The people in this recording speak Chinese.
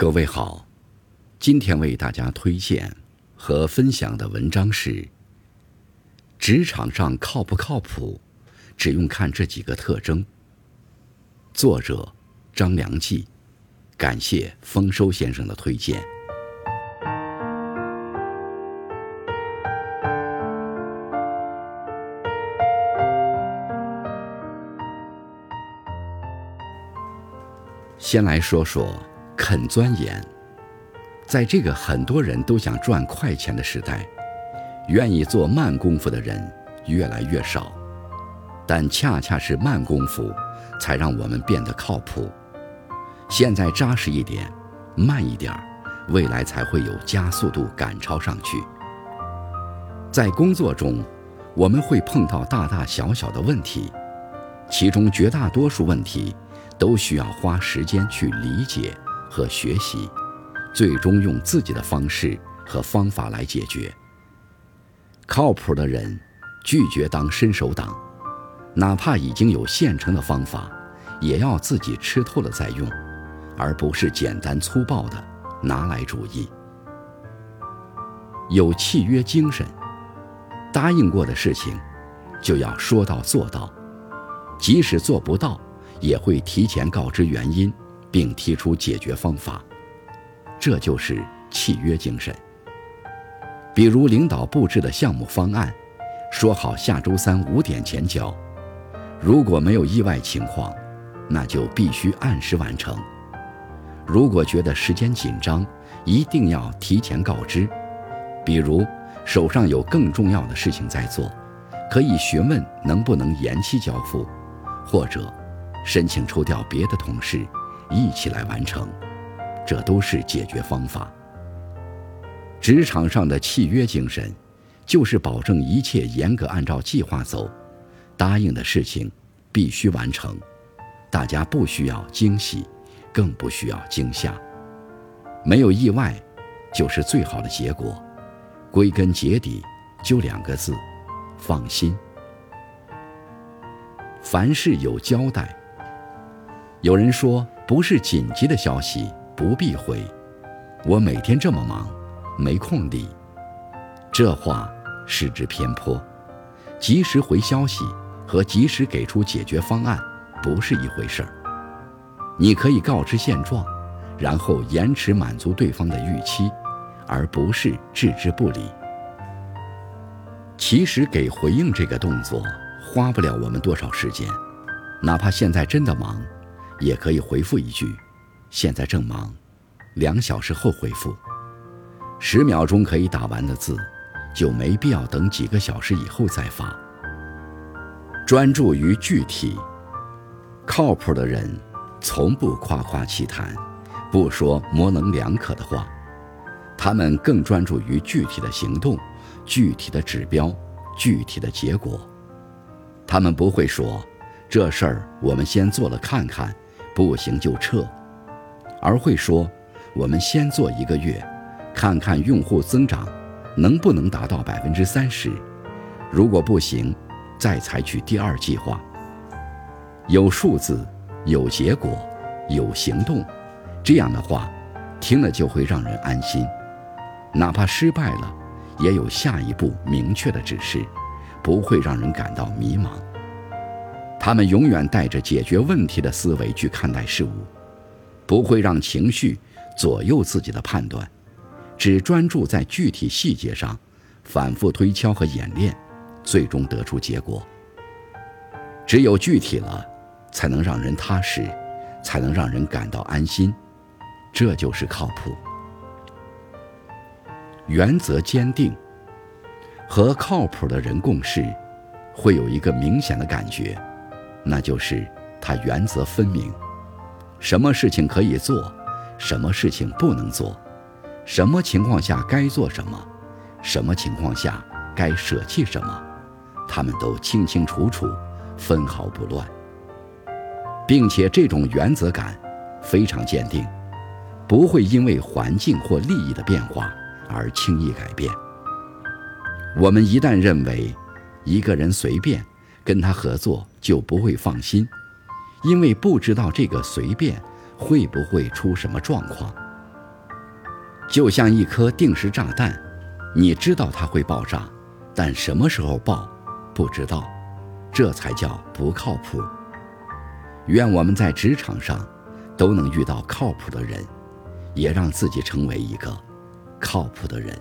各位好，今天为大家推荐和分享的文章是《职场上靠不靠谱，只用看这几个特征》。作者张良记，感谢丰收先生的推荐。先来说说肯钻研。在这个很多人都想赚快钱的时代，愿意做慢功夫的人越来越少。但恰恰是慢功夫，才让我们变得靠谱。现在扎实一点，慢一点儿，未来才会有加速度赶超上去。在工作中，我们会碰到大大小小的问题，其中绝大多数问题。都需要花时间去理解和学习，最终用自己的方式和方法来解决。靠谱的人拒绝当伸手党，哪怕已经有现成的方法，也要自己吃透了再用，而不是简单粗暴的拿来主义。有契约精神，答应过的事情就要说到做到，即使做不到。也会提前告知原因，并提出解决方法，这就是契约精神。比如领导布置的项目方案，说好下周三五点前交，如果没有意外情况，那就必须按时完成。如果觉得时间紧张，一定要提前告知。比如手上有更重要的事情在做，可以询问能不能延期交付，或者。申请抽调别的同事一起来完成，这都是解决方法。职场上的契约精神，就是保证一切严格按照计划走，答应的事情必须完成，大家不需要惊喜，更不需要惊吓，没有意外，就是最好的结果。归根结底，就两个字：放心。凡事有交代。有人说，不是紧急的消息不必回。我每天这么忙，没空理。这话失之偏颇。及时回消息和及时给出解决方案不是一回事儿。你可以告知现状，然后延迟满足对方的预期，而不是置之不理。其实给回应这个动作花不了我们多少时间，哪怕现在真的忙。也可以回复一句：“现在正忙，两小时后回复。”十秒钟可以打完的字，就没必要等几个小时以后再发。专注于具体，靠谱的人从不夸夸其谈，不说模棱两可的话，他们更专注于具体的行动、具体的指标、具体的结果。他们不会说：“这事儿我们先做了看看。”不行就撤，而会说：“我们先做一个月，看看用户增长能不能达到百分之三十。如果不行，再采取第二计划。有数字，有结果，有行动，这样的话，听了就会让人安心。哪怕失败了，也有下一步明确的指示，不会让人感到迷茫。”他们永远带着解决问题的思维去看待事物，不会让情绪左右自己的判断，只专注在具体细节上，反复推敲和演练，最终得出结果。只有具体了，才能让人踏实，才能让人感到安心，这就是靠谱。原则坚定，和靠谱的人共事，会有一个明显的感觉。那就是他原则分明，什么事情可以做，什么事情不能做，什么情况下该做什么，什么情况下该舍弃什么，他们都清清楚楚，分毫不乱，并且这种原则感非常坚定，不会因为环境或利益的变化而轻易改变。我们一旦认为一个人随便。跟他合作就不会放心，因为不知道这个随便会不会出什么状况。就像一颗定时炸弹，你知道它会爆炸，但什么时候爆，不知道，这才叫不靠谱。愿我们在职场上都能遇到靠谱的人，也让自己成为一个靠谱的人。